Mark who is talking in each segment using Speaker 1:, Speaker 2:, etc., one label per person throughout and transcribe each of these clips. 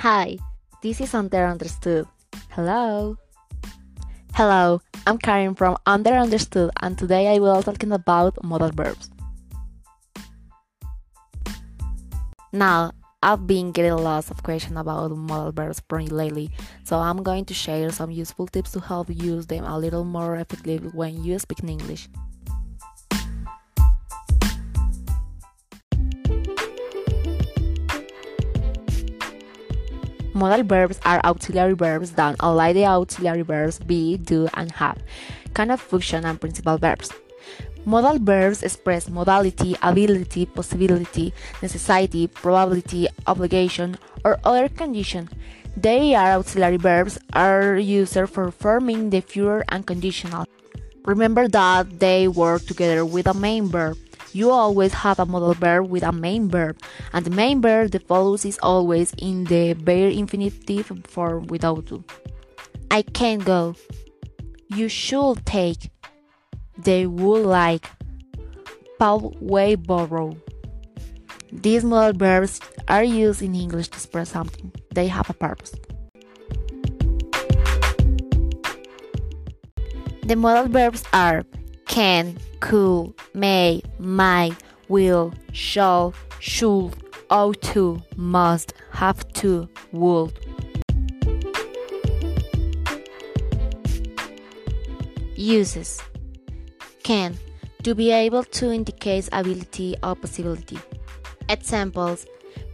Speaker 1: Hi, this is Under Understood. Hello. Hello, I'm Karen from Under Understood, and today I will be talking about modal verbs. Now, I've been getting lots of questions about modal verbs from lately, so I'm going to share some useful tips to help use them a little more effectively when you speak in English. Modal verbs are auxiliary verbs that, unlike the auxiliary verbs be, do, and have, kind of function and principal verbs. Modal verbs express modality, ability, possibility, necessity, probability, obligation, or other condition. They are auxiliary verbs are used for forming the future and conditional. Remember that they work together with a main verb you always have a modal verb with a main verb, and the main verb that follows is always in the bare infinitive form without to. I can't go. You should take. They would like. Paul way borrow. These modal verbs are used in English to express something. They have a purpose. The modal verbs are can, could, may, might, will, shall, should, ought to, must, have to, would. Uses Can to be able to indicate ability or possibility. Examples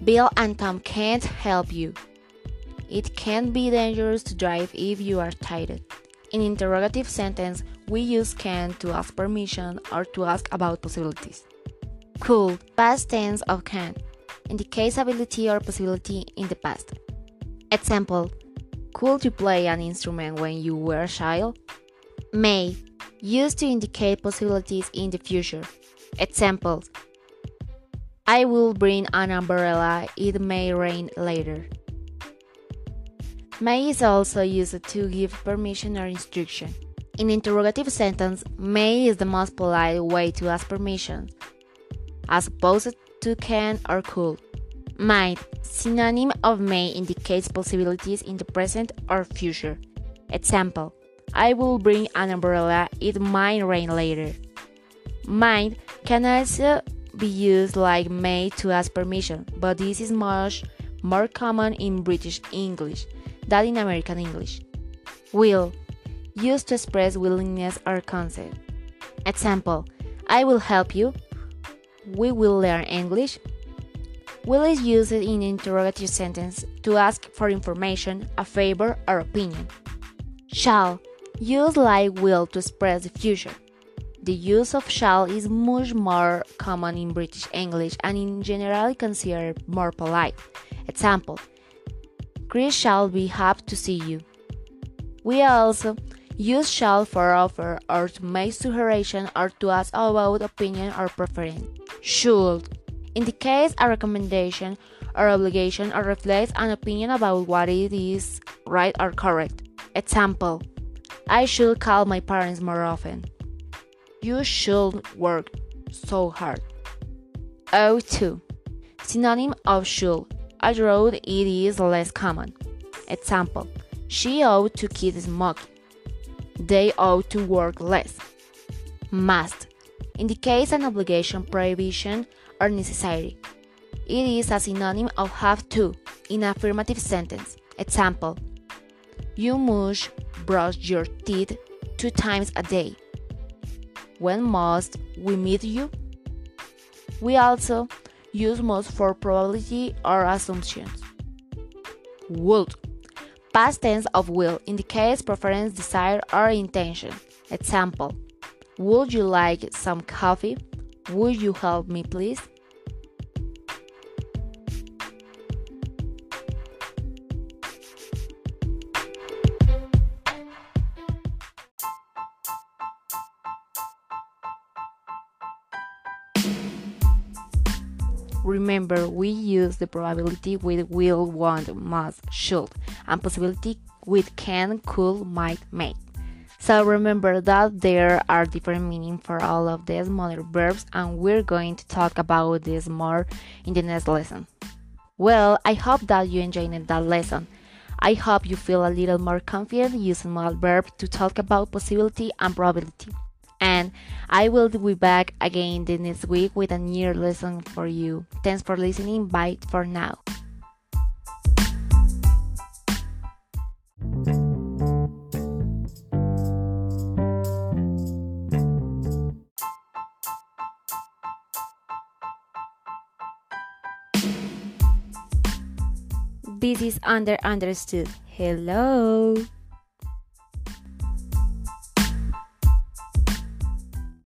Speaker 1: Bill and Tom can't help you. It can be dangerous to drive if you are tired. In interrogative sentence, we use can to ask permission or to ask about possibilities. Could, past tense of can, indicates ability or possibility in the past. Example, could you play an instrument when you were a child? May, used to indicate possibilities in the future. Example I will bring an umbrella, it may rain later. May is also used to give permission or instruction. In interrogative sentence, may is the most polite way to ask permission, as opposed to can or could. Might, synonym of may, indicates possibilities in the present or future. Example, I will bring an umbrella, it might rain later. Might can also be used like may to ask permission, but this is much more common in British English than in American English. Will used to express willingness or consent. Example I will help you. We will learn English. Will is used in interrogative sentence to ask for information, a favor, or opinion. Shall used like will to express the future. The use of shall is much more common in British English and in generally considered more polite. Example Chris shall be happy to see you. We also Use shall for offer or to make suggestion or to ask about opinion or preference. Should indicates a recommendation or obligation or reflects an opinion about what it is right or correct. Example I should call my parents more often. You should work so hard. Ought to Synonym of should. Abroad it is less common. Example She ought to quit smoking they ought to work less. Must indicates an obligation, prohibition, or necessity. It is a synonym of have to in affirmative sentence. Example You must brush your teeth two times a day. When must we meet you? We also use must for probability or assumptions. Would Past tense of will indicates preference, desire, or intention. Example Would you like some coffee? Would you help me, please? Remember, we use the probability with will, want, must, should, and possibility with can, could, might, may. So remember that there are different meanings for all of these modal verbs, and we're going to talk about this more in the next lesson. Well, I hope that you enjoyed that lesson. I hope you feel a little more confident using modal verb to talk about possibility and probability. And I will be back again the next week with a new lesson for you. Thanks for listening. Bye for now. This is under understood. Hello.